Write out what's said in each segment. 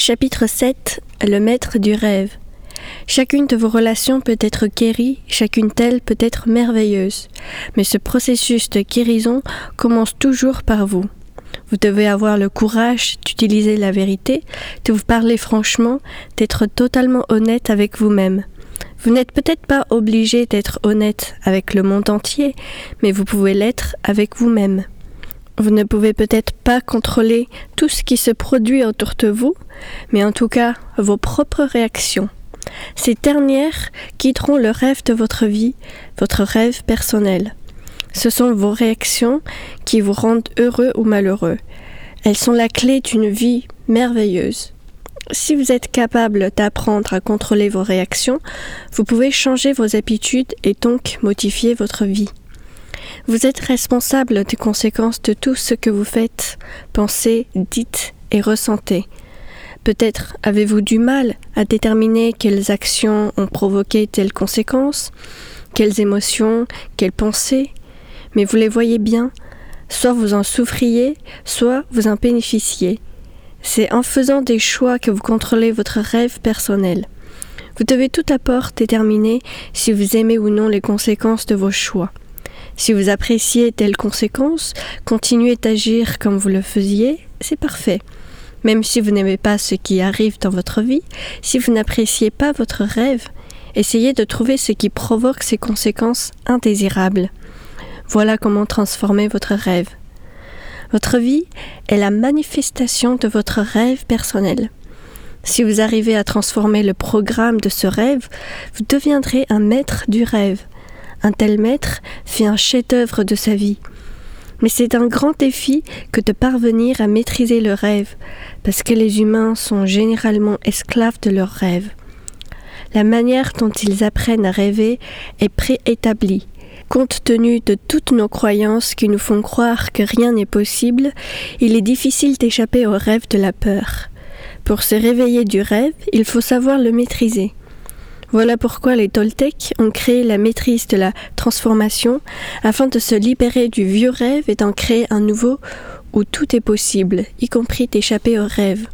Chapitre 7 Le maître du rêve. Chacune de vos relations peut être guérie, chacune d'elles peut être merveilleuse. Mais ce processus de guérison commence toujours par vous. Vous devez avoir le courage d'utiliser la vérité, de vous parler franchement, d'être totalement honnête avec vous-même. Vous n'êtes peut-être pas obligé d'être honnête avec le monde entier, mais vous pouvez l'être avec vous-même. Vous ne pouvez peut-être pas contrôler tout ce qui se produit autour de vous, mais en tout cas vos propres réactions. Ces dernières quitteront le rêve de votre vie, votre rêve personnel. Ce sont vos réactions qui vous rendent heureux ou malheureux. Elles sont la clé d'une vie merveilleuse. Si vous êtes capable d'apprendre à contrôler vos réactions, vous pouvez changer vos habitudes et donc modifier votre vie. Vous êtes responsable des conséquences de tout ce que vous faites, pensez, dites et ressentez. Peut-être avez-vous du mal à déterminer quelles actions ont provoqué telles conséquences, quelles émotions, quelles pensées, mais vous les voyez bien, soit vous en souffriez, soit vous en bénéficiez. C'est en faisant des choix que vous contrôlez votre rêve personnel. Vous devez tout à part déterminer si vous aimez ou non les conséquences de vos choix. Si vous appréciez telles conséquences, continuez d'agir comme vous le faisiez, c'est parfait. Même si vous n'aimez pas ce qui arrive dans votre vie, si vous n'appréciez pas votre rêve, essayez de trouver ce qui provoque ces conséquences indésirables. Voilà comment transformer votre rêve. Votre vie est la manifestation de votre rêve personnel. Si vous arrivez à transformer le programme de ce rêve, vous deviendrez un maître du rêve. Un tel maître fait un chef-d'œuvre de sa vie. Mais c'est un grand défi que de parvenir à maîtriser le rêve, parce que les humains sont généralement esclaves de leurs rêves. La manière dont ils apprennent à rêver est préétablie. Compte tenu de toutes nos croyances qui nous font croire que rien n'est possible, il est difficile d'échapper au rêve de la peur. Pour se réveiller du rêve, il faut savoir le maîtriser. Voilà pourquoi les Toltecs ont créé la maîtrise de la transformation afin de se libérer du vieux rêve et d'en créer un nouveau où tout est possible, y compris d'échapper au rêve.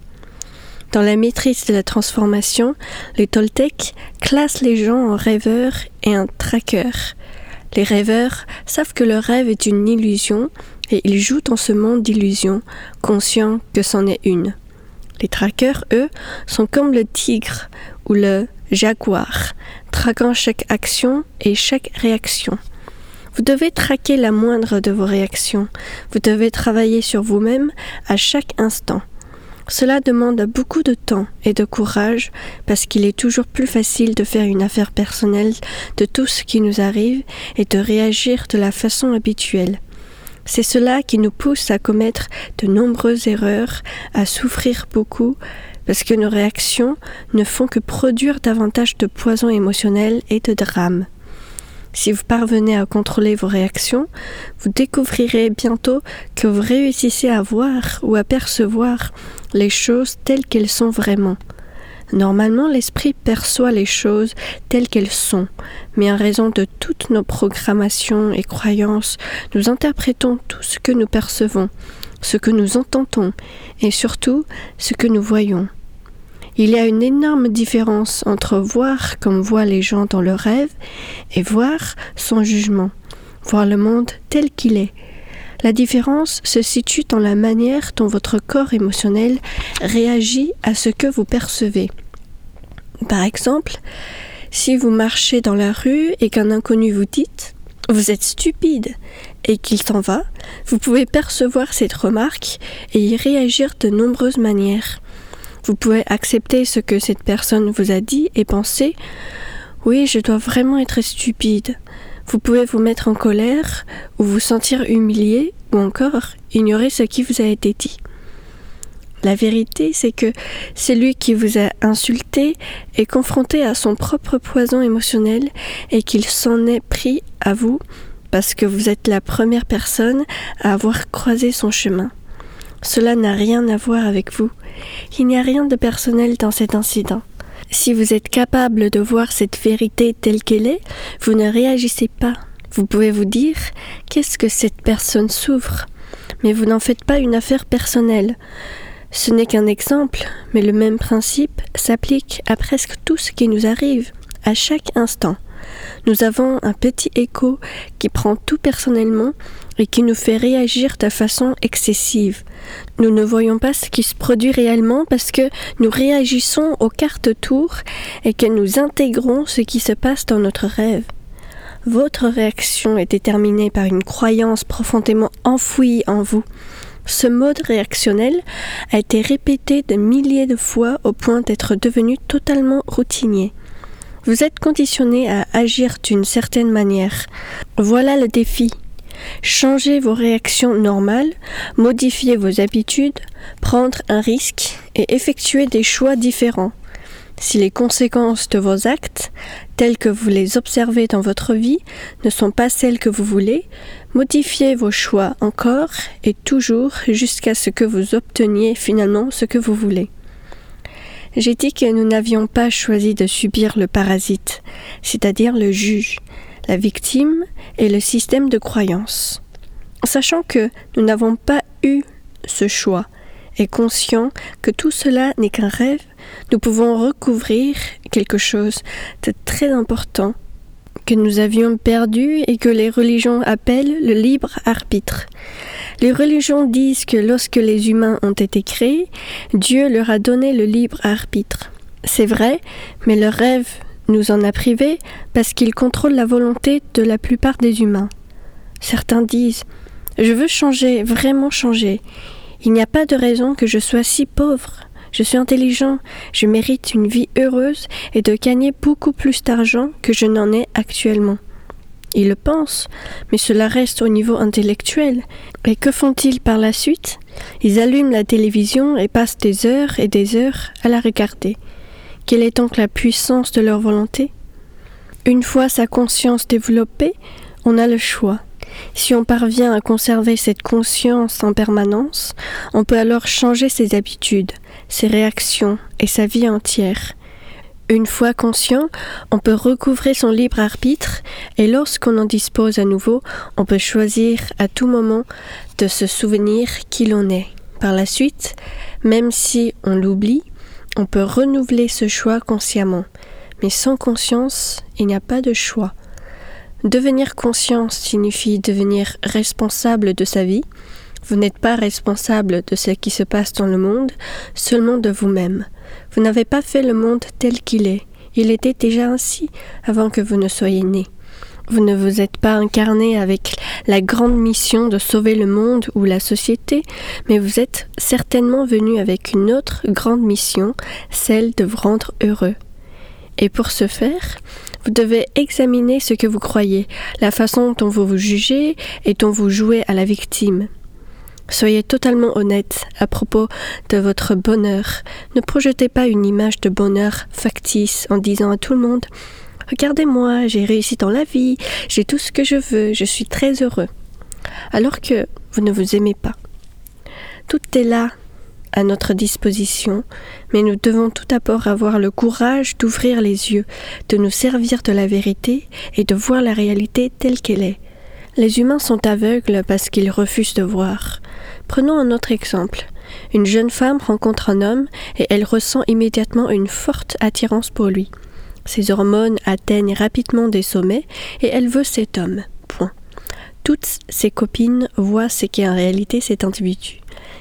Dans la maîtrise de la transformation, les Toltecs classent les gens en rêveurs et en traqueurs. Les rêveurs savent que le rêve est une illusion et ils jouent dans ce monde d'illusions, conscients que c'en est une. Les traqueurs, eux, sont comme le tigre ou le jaguar, traquant chaque action et chaque réaction. Vous devez traquer la moindre de vos réactions. Vous devez travailler sur vous-même à chaque instant. Cela demande beaucoup de temps et de courage parce qu'il est toujours plus facile de faire une affaire personnelle de tout ce qui nous arrive et de réagir de la façon habituelle. C'est cela qui nous pousse à commettre de nombreuses erreurs, à souffrir beaucoup, parce que nos réactions ne font que produire davantage de poison émotionnel et de drame. Si vous parvenez à contrôler vos réactions, vous découvrirez bientôt que vous réussissez à voir ou à percevoir les choses telles qu'elles sont vraiment. Normalement, l'esprit perçoit les choses telles qu'elles sont, mais en raison de toutes nos programmations et croyances, nous interprétons tout ce que nous percevons, ce que nous entendons et surtout ce que nous voyons. Il y a une énorme différence entre voir comme voient les gens dans leurs rêves et voir son jugement, voir le monde tel qu'il est. La différence se situe dans la manière dont votre corps émotionnel réagit à ce que vous percevez. Par exemple, si vous marchez dans la rue et qu'un inconnu vous dit vous êtes stupide et qu'il s'en va, vous pouvez percevoir cette remarque et y réagir de nombreuses manières. Vous pouvez accepter ce que cette personne vous a dit et penser oui, je dois vraiment être stupide. Vous pouvez vous mettre en colère ou vous sentir humilié ou encore ignorer ce qui vous a été dit. La vérité, c'est que celui qui vous a insulté est confronté à son propre poison émotionnel et qu'il s'en est pris à vous parce que vous êtes la première personne à avoir croisé son chemin. Cela n'a rien à voir avec vous. Il n'y a rien de personnel dans cet incident. Si vous êtes capable de voir cette vérité telle qu'elle est, vous ne réagissez pas. Vous pouvez vous dire qu'est-ce que cette personne souffre, mais vous n'en faites pas une affaire personnelle. Ce n'est qu'un exemple, mais le même principe s'applique à presque tout ce qui nous arrive, à chaque instant. Nous avons un petit écho qui prend tout personnellement et qui nous fait réagir de façon excessive. Nous ne voyons pas ce qui se produit réellement parce que nous réagissons aux cartes tours et que nous intégrons ce qui se passe dans notre rêve. Votre réaction est déterminée par une croyance profondément enfouie en vous. Ce mode réactionnel a été répété de milliers de fois au point d'être devenu totalement routinier. Vous êtes conditionné à agir d'une certaine manière. Voilà le défi. Changez vos réactions normales, modifiez vos habitudes, prendre un risque et effectuer des choix différents. Si les conséquences de vos actes, telles que vous les observez dans votre vie, ne sont pas celles que vous voulez, modifiez vos choix encore et toujours jusqu'à ce que vous obteniez finalement ce que vous voulez. J'ai dit que nous n'avions pas choisi de subir le parasite, c'est-à-dire le juge, la victime et le système de croyance. Sachant que nous n'avons pas eu ce choix et conscient que tout cela n'est qu'un rêve, nous pouvons recouvrir quelque chose de très important que nous avions perdu et que les religions appellent le libre arbitre. Les religions disent que lorsque les humains ont été créés, Dieu leur a donné le libre arbitre. C'est vrai, mais le rêve nous en a privés parce qu'il contrôle la volonté de la plupart des humains. Certains disent Je veux changer, vraiment changer. Il n'y a pas de raison que je sois si pauvre. Je suis intelligent, je mérite une vie heureuse et de gagner beaucoup plus d'argent que je n'en ai actuellement. Ils le pensent, mais cela reste au niveau intellectuel. Et que font-ils par la suite? Ils allument la télévision et passent des heures et des heures à la regarder. Quelle est donc la puissance de leur volonté? Une fois sa conscience développée, on a le choix. Si on parvient à conserver cette conscience en permanence, on peut alors changer ses habitudes, ses réactions et sa vie entière. Une fois conscient, on peut recouvrer son libre arbitre et lorsqu'on en dispose à nouveau, on peut choisir à tout moment de se souvenir qui l'on est. Par la suite, même si on l'oublie, on peut renouveler ce choix consciemment. Mais sans conscience, il n'y a pas de choix. Devenir conscient signifie devenir responsable de sa vie. Vous n'êtes pas responsable de ce qui se passe dans le monde, seulement de vous-même. Vous n'avez pas fait le monde tel qu'il est. Il était déjà ainsi avant que vous ne soyez né. Vous ne vous êtes pas incarné avec la grande mission de sauver le monde ou la société, mais vous êtes certainement venu avec une autre grande mission, celle de vous rendre heureux. Et pour ce faire, vous devez examiner ce que vous croyez, la façon dont vous vous jugez et dont vous jouez à la victime. Soyez totalement honnête à propos de votre bonheur. Ne projetez pas une image de bonheur factice en disant à tout le monde Regardez-moi, j'ai réussi dans la vie, j'ai tout ce que je veux, je suis très heureux. Alors que vous ne vous aimez pas. Tout est là, à notre disposition, mais nous devons tout d'abord avoir le courage d'ouvrir les yeux, de nous servir de la vérité et de voir la réalité telle qu'elle est. Les humains sont aveugles parce qu'ils refusent de voir. Prenons un autre exemple. Une jeune femme rencontre un homme et elle ressent immédiatement une forte attirance pour lui. Ses hormones atteignent rapidement des sommets et elle veut cet homme. Point. Toutes ses copines voient ce qu'est en réalité cet individu.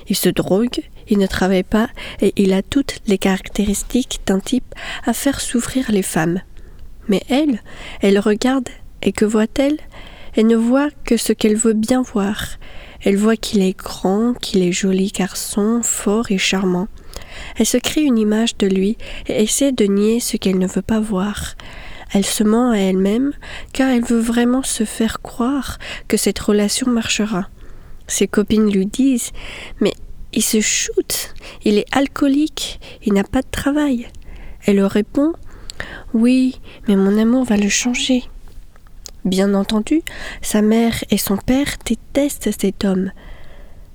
Il se drogue, il ne travaille pas et il a toutes les caractéristiques d'un type à faire souffrir les femmes. Mais elle, elle regarde et que voit-elle? Elle ne voit que ce qu'elle veut bien voir. Elle voit qu'il est grand, qu'il est joli garçon, fort et charmant. Elle se crée une image de lui et essaie de nier ce qu'elle ne veut pas voir. Elle se ment à elle-même car elle veut vraiment se faire croire que cette relation marchera. Ses copines lui disent Mais il se shoot, il est alcoolique, il n'a pas de travail. Elle répond Oui, mais mon amour va le changer. Bien entendu, sa mère et son père détestent cet homme.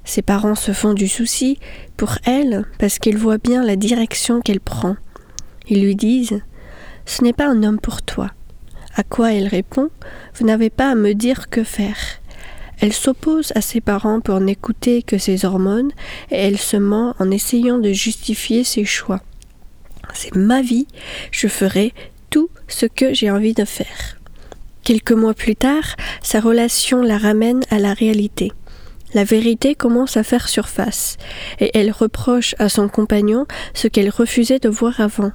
Ses parents se font du souci pour elle parce qu'ils voient bien la direction qu'elle prend. Ils lui disent Ce n'est pas un homme pour toi. À quoi elle répond Vous n'avez pas à me dire que faire. Elle s'oppose à ses parents pour n'écouter que ses hormones et elle se ment en essayant de justifier ses choix. C'est ma vie, je ferai tout ce que j'ai envie de faire. Quelques mois plus tard, sa relation la ramène à la réalité. La vérité commence à faire surface, et elle reproche à son compagnon ce qu'elle refusait de voir avant.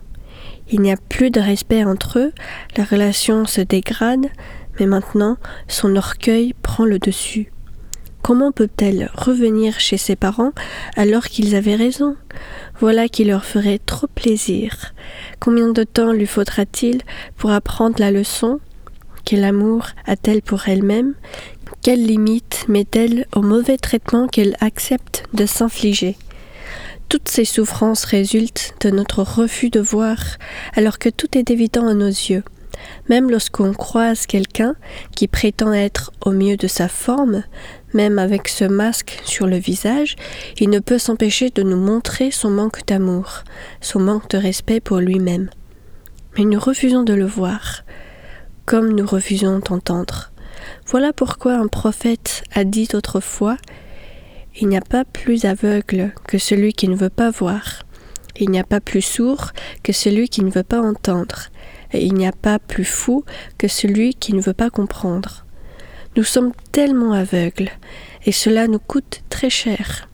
Il n'y a plus de respect entre eux, la relation se dégrade, mais maintenant son orgueil prend le dessus. Comment peut-elle revenir chez ses parents alors qu'ils avaient raison? Voilà qui leur ferait trop plaisir. Combien de temps lui faudra-t-il pour apprendre la leçon? Quel amour a-t-elle pour elle-même? Quelle limite met-elle au mauvais traitement qu'elle accepte de s'infliger? Toutes ces souffrances résultent de notre refus de voir alors que tout est évident à nos yeux. Même lorsqu'on croise quelqu'un qui prétend être au mieux de sa forme, même avec ce masque sur le visage, il ne peut s'empêcher de nous montrer son manque d'amour, son manque de respect pour lui-même. Mais nous refusons de le voir, comme nous refusons d'entendre. Voilà pourquoi un prophète a dit autrefois Il n'y a pas plus aveugle que celui qui ne veut pas voir. Il n'y a pas plus sourd que celui qui ne veut pas entendre. Et il n'y a pas plus fou que celui qui ne veut pas comprendre. Nous sommes tellement aveugles, et cela nous coûte très cher.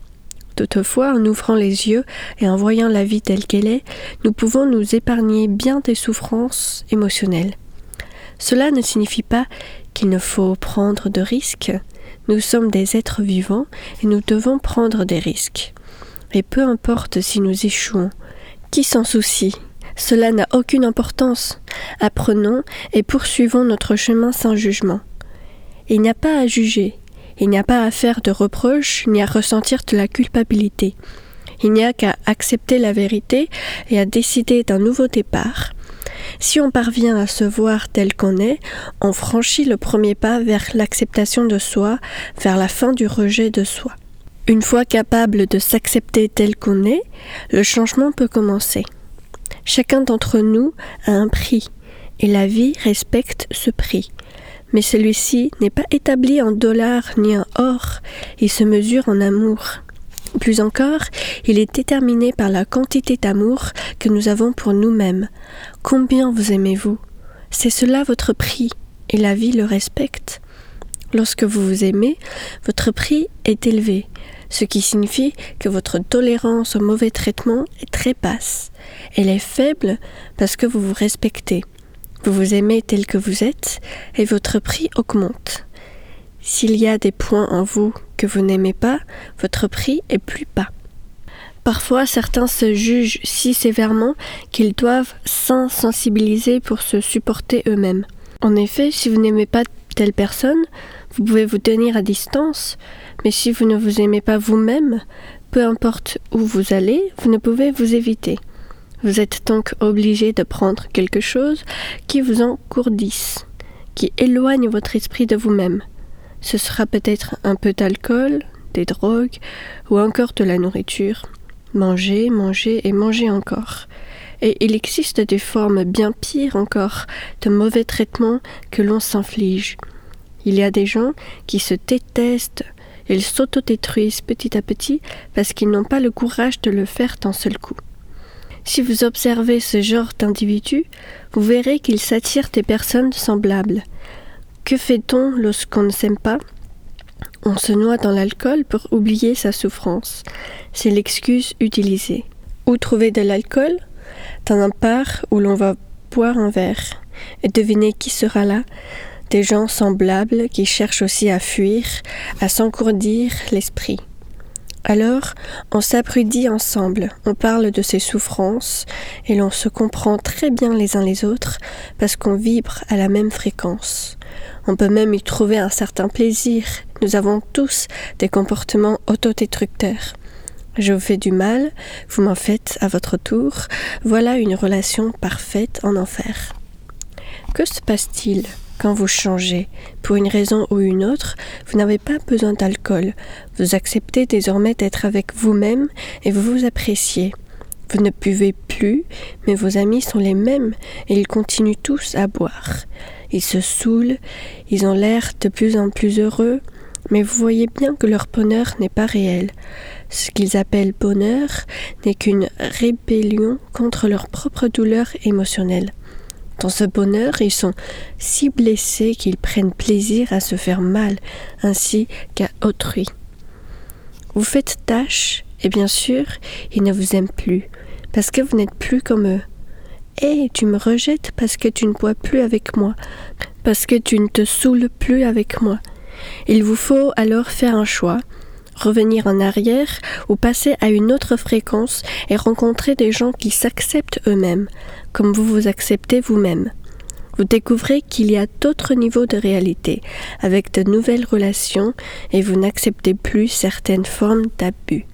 Toutefois, en ouvrant les yeux et en voyant la vie telle qu'elle est, nous pouvons nous épargner bien des souffrances émotionnelles. Cela ne signifie pas qu'il ne faut prendre de risques. Nous sommes des êtres vivants et nous devons prendre des risques. Et peu importe si nous échouons, qui s'en soucie Cela n'a aucune importance. Apprenons et poursuivons notre chemin sans jugement. Il n'y a pas à juger, il n'y a pas à faire de reproches ni à ressentir de la culpabilité. Il n'y a qu'à accepter la vérité et à décider d'un nouveau départ. Si on parvient à se voir tel qu'on est, on franchit le premier pas vers l'acceptation de soi, vers la fin du rejet de soi. Une fois capable de s'accepter tel qu'on est, le changement peut commencer. Chacun d'entre nous a un prix, et la vie respecte ce prix mais celui-ci n'est pas établi en dollars ni en or, il se mesure en amour. Plus encore, il est déterminé par la quantité d'amour que nous avons pour nous-mêmes. Combien vous aimez-vous? C'est cela votre prix, et la vie le respecte. Lorsque vous vous aimez, votre prix est élevé, ce qui signifie que votre tolérance au mauvais traitement est très basse. Elle est faible parce que vous vous respectez. Vous vous aimez tel que vous êtes et votre prix augmente. S'il y a des points en vous que vous n'aimez pas, votre prix est plus bas. Parfois, certains se jugent si sévèrement qu'ils doivent s'insensibiliser pour se supporter eux-mêmes. En effet, si vous n'aimez pas telle personne, vous pouvez vous tenir à distance, mais si vous ne vous aimez pas vous-même, peu importe où vous allez, vous ne pouvez vous éviter. Vous êtes donc obligé de prendre quelque chose qui vous encourdisse, qui éloigne votre esprit de vous-même. Ce sera peut-être un peu d'alcool, des drogues ou encore de la nourriture. Manger, manger et manger encore. Et il existe des formes bien pires encore de mauvais traitements que l'on s'inflige. Il y a des gens qui se détestent, ils s'autodétruisent petit à petit parce qu'ils n'ont pas le courage de le faire d'un seul coup. Si vous observez ce genre d'individus, vous verrez qu'ils s'attirent des personnes semblables. Que fait-on lorsqu'on ne s'aime pas? On se noie dans l'alcool pour oublier sa souffrance. C'est l'excuse utilisée. Où trouver de l'alcool? Dans un bar où l'on va boire un verre. Et devinez qui sera là? Des gens semblables qui cherchent aussi à fuir, à s'encourdir l'esprit. Alors, on s'abrudit ensemble, on parle de ses souffrances, et l'on se comprend très bien les uns les autres parce qu'on vibre à la même fréquence. On peut même y trouver un certain plaisir. Nous avons tous des comportements autodestructeurs. Je vous fais du mal, vous m'en faites à votre tour. Voilà une relation parfaite en enfer. Que se passe-t-il? Quand vous changez, pour une raison ou une autre, vous n'avez pas besoin d'alcool. Vous acceptez désormais d'être avec vous-même et vous vous appréciez. Vous ne buvez plus, mais vos amis sont les mêmes et ils continuent tous à boire. Ils se saoulent, ils ont l'air de plus en plus heureux, Mais vous voyez bien que leur bonheur n'est pas réel. Ce qu'ils appellent bonheur n'est qu'une rébellion contre leur propre douleur émotionnelle. Dans ce bonheur, ils sont si blessés qu'ils prennent plaisir à se faire mal, ainsi qu'à autrui. Vous faites tâche, et bien sûr, ils ne vous aiment plus, parce que vous n'êtes plus comme eux. Et tu me rejettes parce que tu ne bois plus avec moi, parce que tu ne te saoules plus avec moi. Il vous faut alors faire un choix, revenir en arrière ou passer à une autre fréquence et rencontrer des gens qui s'acceptent eux-mêmes, comme vous vous acceptez vous-même. Vous découvrez qu'il y a d'autres niveaux de réalité, avec de nouvelles relations, et vous n'acceptez plus certaines formes d'abus.